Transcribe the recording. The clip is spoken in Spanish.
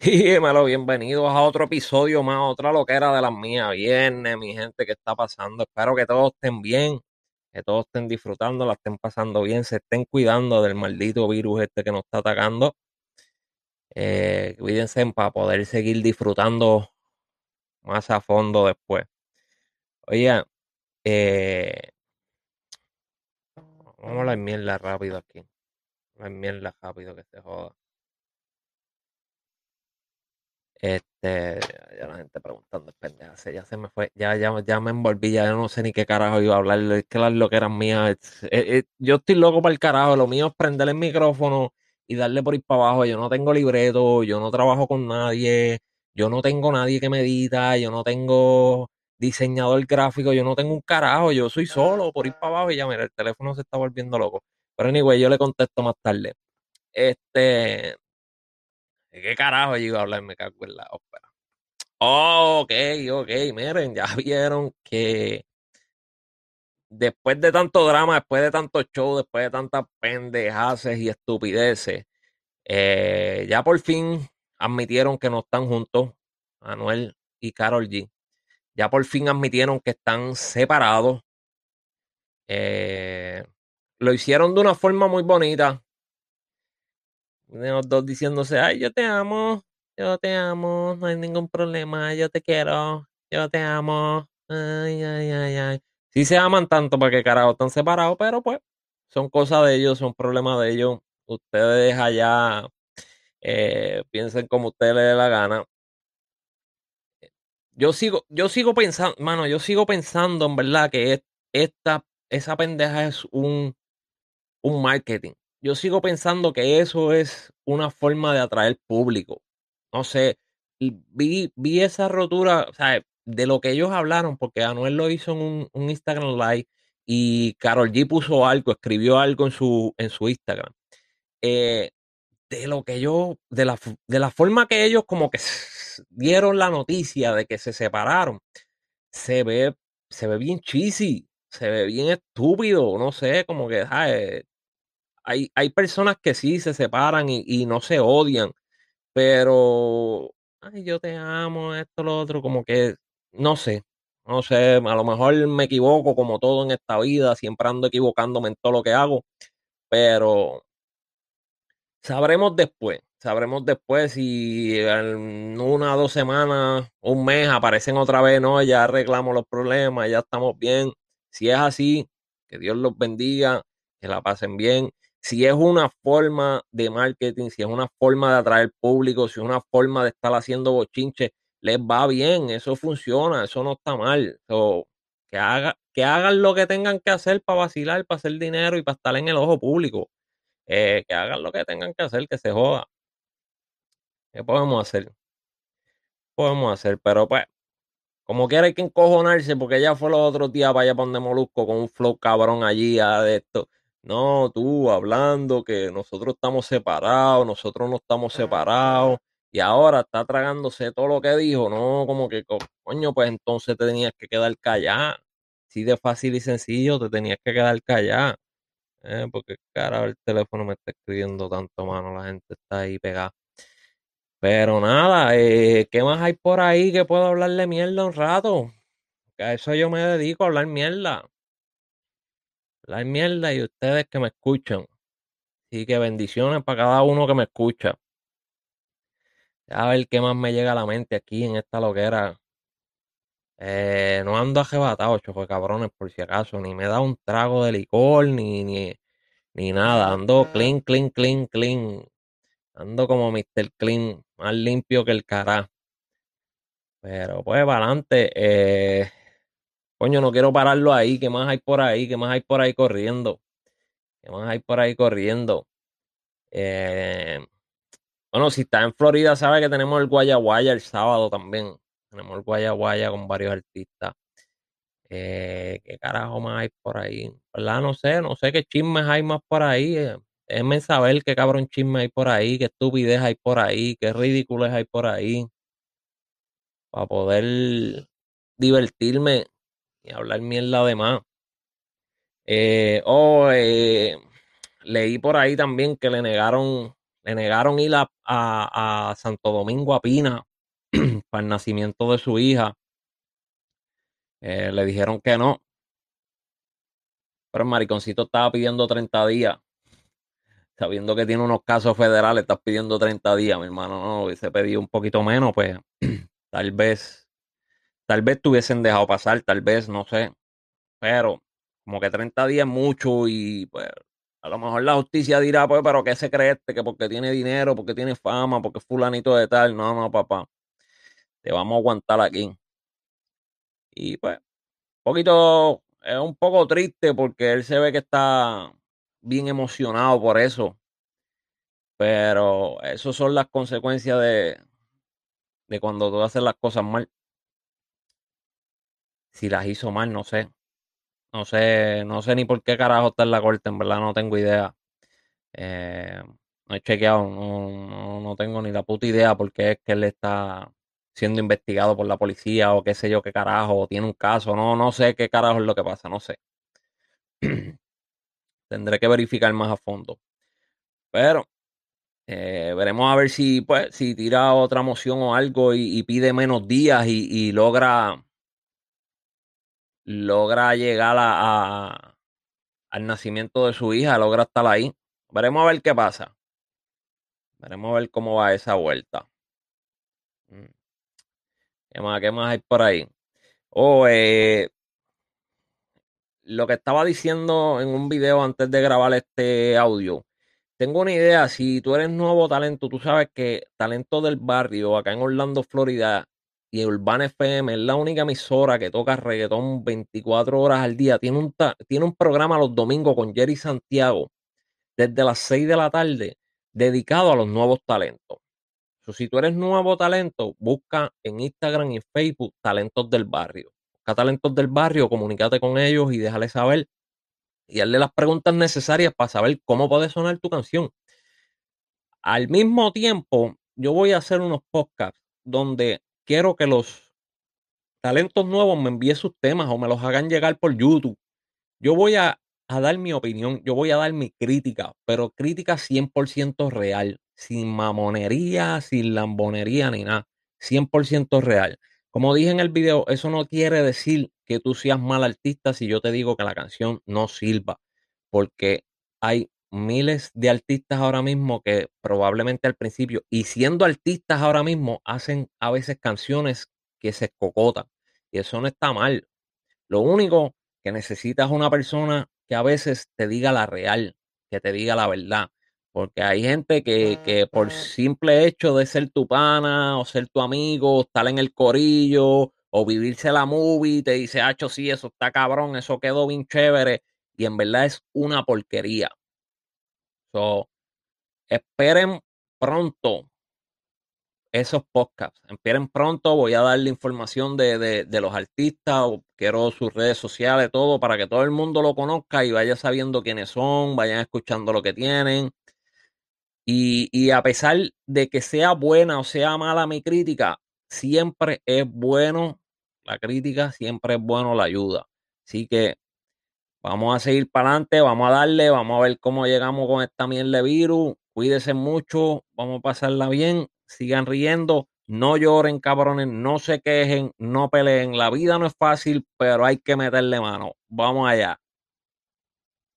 Dímelo, bienvenidos a otro episodio más, otra loquera de las mías. Viernes, mi gente, ¿qué está pasando? Espero que todos estén bien, que todos estén disfrutando, la estén pasando bien, se estén cuidando del maldito virus este que nos está atacando. Eh, cuídense para poder seguir disfrutando más a fondo después. Oye, eh, vamos a la mierda rápido aquí. La mierda rápido que se joda. Este, ya la gente preguntando, pendeja, ya se me fue, ya, ya, ya me envolví, ya no sé ni qué carajo iba a hablar, es que las loqueras mías, eh, yo estoy loco para el carajo, lo mío es prender el micrófono y darle por ir para abajo, yo no tengo libreto, yo no trabajo con nadie, yo no tengo nadie que me edita, yo no tengo diseñador gráfico, yo no tengo un carajo, yo soy solo por ir para abajo y ya, mira, el teléfono se está volviendo loco. Pero anyway, yo le contesto más tarde. Este, ¿De qué carajo yo iba a hablar? Me cago en la ópera. Oh, ok, ok, miren, ya vieron que después de tanto drama, después de tanto show, después de tantas pendejaces y estupideces, eh, ya por fin admitieron que no están juntos, Manuel y Carol G. Ya por fin admitieron que están separados. Eh, lo hicieron de una forma muy bonita los dos diciéndose, ay, yo te amo, yo te amo, no hay ningún problema, yo te quiero, yo te amo, ay, ay, ay, ay. Sí se aman tanto para que carajo están separados, pero pues son cosas de ellos, son problemas de ellos. Ustedes allá eh, piensen como ustedes les dé la gana. Yo sigo, yo sigo pensando, mano, yo sigo pensando en verdad que esta, esa pendeja es un, un marketing yo sigo pensando que eso es una forma de atraer público. No sé, vi, vi esa rotura, o sea, de lo que ellos hablaron, porque Anuel lo hizo en un, Instagram Live y Carol G puso algo, escribió algo en su, en su Instagram. Eh, de lo que yo, de la, de la forma que ellos como que dieron la noticia de que se separaron, se ve, se ve bien cheesy, se ve bien estúpido, no sé, como que, hay, hay personas que sí se separan y, no se odian, pero, ay, yo te amo, esto, lo otro, como que, no sé, no sé, a lo mejor me equivoco como todo en esta vida, siempre ando equivocándome en todo lo que hago, pero sabremos después, sabremos después si en una, dos semanas, un mes aparecen otra vez, no, ya arreglamos los problemas, ya estamos bien. Si es así, que Dios los bendiga, que la pasen bien si es una forma de marketing, si es una forma de atraer público, si es una forma de estar haciendo bochinche, les va bien, eso funciona, eso no está mal. que, haga, que hagan lo que tengan que hacer para vacilar, para hacer dinero y para estar en el ojo público. Eh, que hagan lo que tengan que hacer, que se joda. ¿Qué podemos hacer? Podemos hacer, pero pues, como quiera hay que encojonarse, porque ya fue los otros días para allá poner Molusco con un flow cabrón allí de esto no, tú hablando que nosotros estamos separados, nosotros no estamos separados, y ahora está tragándose todo lo que dijo, no, como que, coño, pues entonces te tenías que quedar callado. Si de fácil y sencillo, te tenías que quedar callado. Eh, porque, cara, el teléfono me está escribiendo tanto, mano, la gente está ahí pegada. Pero nada, eh, ¿qué más hay por ahí que puedo hablarle mierda un rato? Que a eso yo me dedico, a hablar mierda la mierda y ustedes que me escuchan. Así que bendiciones para cada uno que me escucha. A ver qué más me llega a la mente aquí en esta loquera. Eh, no ando arrebatado, choco cabrones, por si acaso. Ni me da un trago de licor, ni, ni, ni nada. Ando clean, clean, clean, clean. Ando como Mr. Clean, más limpio que el cara. Pero pues para adelante. Eh, Coño, no quiero pararlo ahí. ¿Qué más hay por ahí? ¿Qué más hay por ahí corriendo? ¿Qué más hay por ahí corriendo? Eh, bueno, si está en Florida, sabe que tenemos el Guayaguaya el sábado también. Tenemos el Guayaguaya con varios artistas. Eh, ¿Qué carajo más hay por ahí? ¿Verdad? No sé, no sé qué chismes hay más por ahí. Eh, déjenme saber qué cabrón chisme hay por ahí, qué estupidez hay por ahí, qué ridículos hay por ahí. Para poder divertirme y hablar mierda de más. Eh, oh, eh, leí por ahí también que le negaron le negaron ir a, Santo Domingo a Pina para el nacimiento de su hija. Eh, le dijeron que no. Pero el mariconcito estaba pidiendo 30 días. Sabiendo que tiene unos casos federales, estás pidiendo 30 días, mi hermano. No, hubiese pedido un poquito menos, pues tal vez, tal vez te hubiesen dejado pasar, tal vez, no sé. Pero como que 30 días es mucho y pues a lo mejor la justicia dirá, pues, pero ¿qué se cree este? Que porque tiene dinero, porque tiene fama, porque es fulanito de tal. No, no, papá. Te vamos a aguantar aquí. Y pues, un poquito, es un poco triste porque él se ve que está bien emocionado por eso. Pero eso son las consecuencias de, de cuando tú haces las cosas mal. Si las hizo mal, no sé. No sé, no sé ni por qué carajo está en la corte, en verdad no tengo idea. Eh, no he chequeado, no, no, tengo ni la puta idea por qué es que él está siendo investigado por la policía o qué sé yo qué carajo, o tiene un caso, no, no sé qué carajo es lo que pasa, no sé. Tendré que verificar más a fondo. Pero eh, veremos a ver si, pues, si tira otra moción o algo y, pide menos días y logra logra llegar a, al nacimiento de su hija, logra estar ahí. Veremos a ver qué pasa. Veremos a ver cómo va esa vuelta. Mm. ¿Qué más, qué más hay por ahí? Oh, eh, lo que estaba diciendo en un video antes de grabar este audio. Tengo una idea, si tú eres nuevo talento, tú sabes que Talento del Barrio, acá en Orlando, Florida, y Urbana FM es la única emisora que toca reggaetón 24 horas al día. Tiene un, tiene un programa los domingos con Jerry Santiago desde las 6 de la tarde dedicado a los nuevos talentos. si tú eres nuevo talento, busca en Instagram y Facebook Talentos del Barrio. Busca Talentos del Barrio, comunícate con ellos y déjale saber y hazle las preguntas necesarias para saber cómo puede sonar tu canción. Al mismo tiempo, yo voy a hacer unos podcasts donde quiero que los talentos nuevos me envíen sus temas o me los hagan llegar por YouTube. Yo voy a, dar mi opinión, yo voy a dar mi crítica, pero crítica 100% real, sin mamonería, sin lambonería ni nada, 100% real. Como dije en el video, eso no quiere decir que tú seas mal artista si yo te digo que la canción no sirva, porque hay miles de artistas ahora mismo que probablemente al principio, y siendo artistas ahora mismo, hacen a veces canciones que se cocotan. Y eso no está mal. Lo único que necesitas es una persona que a veces te diga la real, que te diga la verdad. Porque hay gente que, que por simple hecho de ser tu pana o ser tu amigo, estar en el corillo o vivirse la movie, te dice, hacho, sí, eso está cabrón, eso quedó bien chévere. Y en verdad es una porquería. So, esperen pronto esos podcasts. Esperen pronto, voy a darle información de, los artistas, quiero sus redes sociales, todo, para que todo el mundo lo conozca y vaya sabiendo quiénes son, vayan escuchando lo que tienen. Y, y a pesar de que sea buena o sea mala mi crítica, siempre es bueno la crítica, siempre es bueno la ayuda. Así que Vamos a seguir para adelante, vamos a darle, vamos a ver cómo llegamos con esta miel de virus. Cuídense mucho, vamos a pasarla bien, sigan riendo, no lloren, cabrones, no se quejen, no peleen. La vida no es fácil, pero hay que meterle mano. Vamos allá.